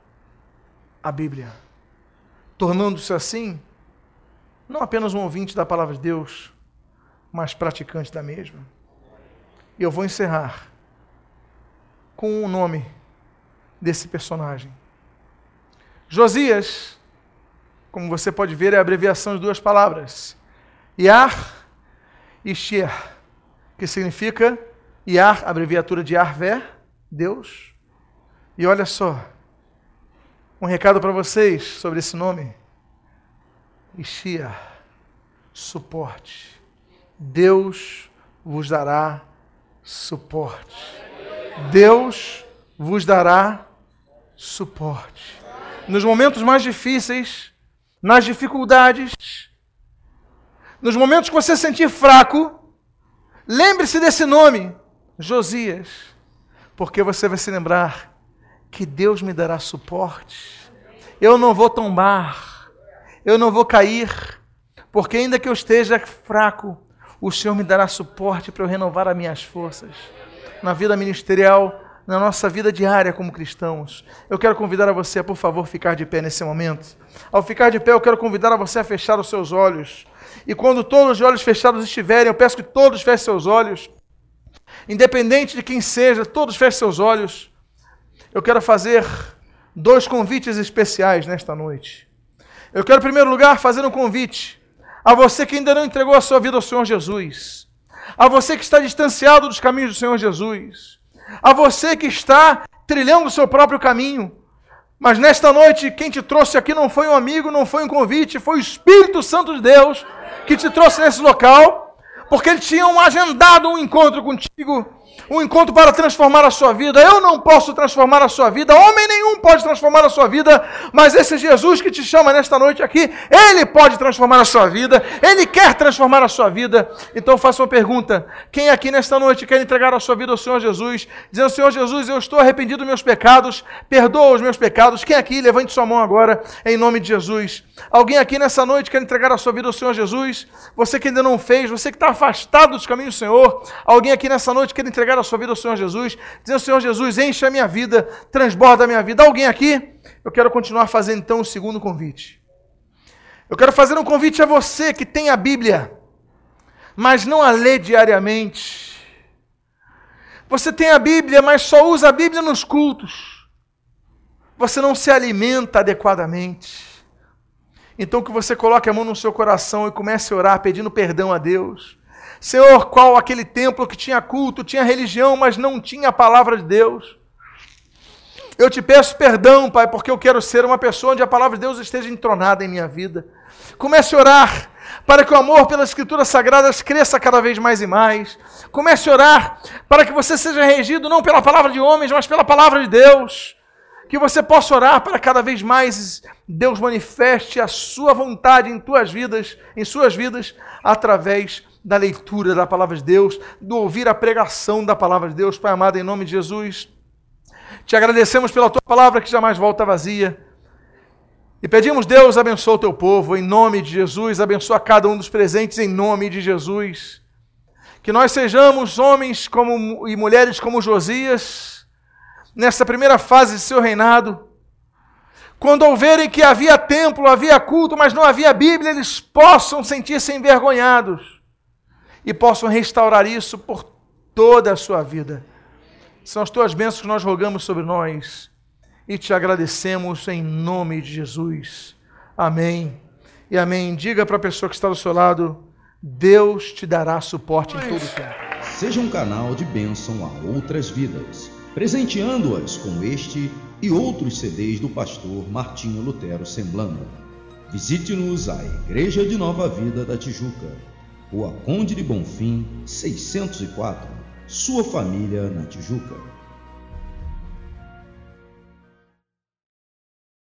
a Bíblia, tornando-se assim não apenas um ouvinte da palavra de Deus, mas praticante da mesma. E eu vou encerrar com o nome desse personagem. Josias, como você pode ver, é a abreviação de duas palavras: Yar e Sher, que significa Yar, abreviatura de Arvé, Deus. E olha só, um recado para vocês sobre esse nome. Ishia, suporte. Deus vos dará suporte. Deus vos dará suporte nos momentos mais difíceis, nas dificuldades, nos momentos que você sentir fraco, lembre-se desse nome, Josias, porque você vai se lembrar que Deus me dará suporte. Eu não vou tombar, eu não vou cair, Porque ainda que eu esteja fraco, o Senhor me dará suporte para eu renovar as minhas forças. Na vida ministerial, na nossa vida diária como cristãos. Eu quero convidar a você a, por favor, ficar de pé nesse momento. Ao ficar de pé, eu quero convidar a você a fechar os seus olhos. E quando todos os olhos fechados estiverem, eu peço que todos fechem seus olhos. Independente de quem seja, todos fechem seus olhos. Eu quero fazer dois convites especiais nesta noite. Eu quero, em primeiro lugar, fazer um convite a você que ainda não entregou a sua vida ao Senhor Jesus, a você que está distanciado dos caminhos do Senhor Jesus, a você que está trilhando o seu próprio caminho. Mas nesta noite, quem te trouxe aqui não foi um amigo, não foi um convite, foi o Espírito Santo de Deus que te trouxe nesse local, porque ele tinha agendado um encontro contigo um encontro para transformar a sua vida. Eu não posso transformar a sua vida, homem nenhum pode transformar a sua vida, mas esse Jesus que te chama nesta noite aqui, ele pode transformar a sua vida, ele quer transformar a sua vida. Então faça uma pergunta: quem aqui nesta noite quer entregar a sua vida ao Senhor Jesus, dizendo: Senhor Jesus, eu estou arrependido dos meus pecados, perdoa os meus pecados? Quem aqui, levante sua mão agora, em nome de Jesus. Alguém aqui nessa noite quer entregar a sua vida ao Senhor Jesus? Você que ainda não fez, você que está afastado dos caminhos do Senhor, alguém aqui nessa noite quer entregar entregar a sua vida ao Senhor Jesus, dizendo: Senhor Jesus, enche a minha vida, transborda a minha vida. Alguém aqui? Eu quero continuar fazendo então o segundo convite. Eu quero fazer um convite a você que tem a Bíblia, mas não a lê diariamente. Você tem a Bíblia, mas só usa a Bíblia nos cultos. Você não se alimenta adequadamente. Então que você coloque a mão no seu coração e comece a orar pedindo perdão a Deus Senhor, qual aquele templo que tinha culto, tinha religião, mas não tinha a palavra de Deus? Eu te peço perdão, Pai, porque eu quero ser uma pessoa onde a palavra de Deus esteja entronada em minha vida. Comece a orar para que o amor pelas Escrituras Sagradas cresça cada vez mais e mais. Comece a orar para que você seja regido não pela palavra de homens, mas pela palavra de Deus. Que você possa orar para cada vez mais Deus manifeste a sua vontade em tuas vidas, em suas vidas, através da leitura da palavra de Deus, do ouvir a pregação da palavra de Deus. Pai amado, em nome de Jesus, te agradecemos pela tua palavra que jamais volta vazia. E pedimos, Deus, abençoa o teu povo, em nome de Jesus, abençoa cada um dos presentes, em nome de Jesus. Que nós sejamos homens como, e mulheres como Josias, nessa primeira fase de seu reinado. Quando ouverem que havia templo, havia culto, mas não havia Bíblia, eles possam sentir-se envergonhados e possam restaurar isso por toda a sua vida. São as tuas bênçãos que nós rogamos sobre nós e te agradecemos em nome de Jesus. Amém. E amém. Diga para a pessoa que está do seu lado: Deus te dará suporte em todo o tempo. Seja um canal de bênção a outras vidas, presenteando-as com este e outros CDs do pastor Martinho Lutero Semblando. Visite-nos à Igreja de Nova Vida da Tijuca Rua Conde de Bonfim, 604. Sua família na Tijuca.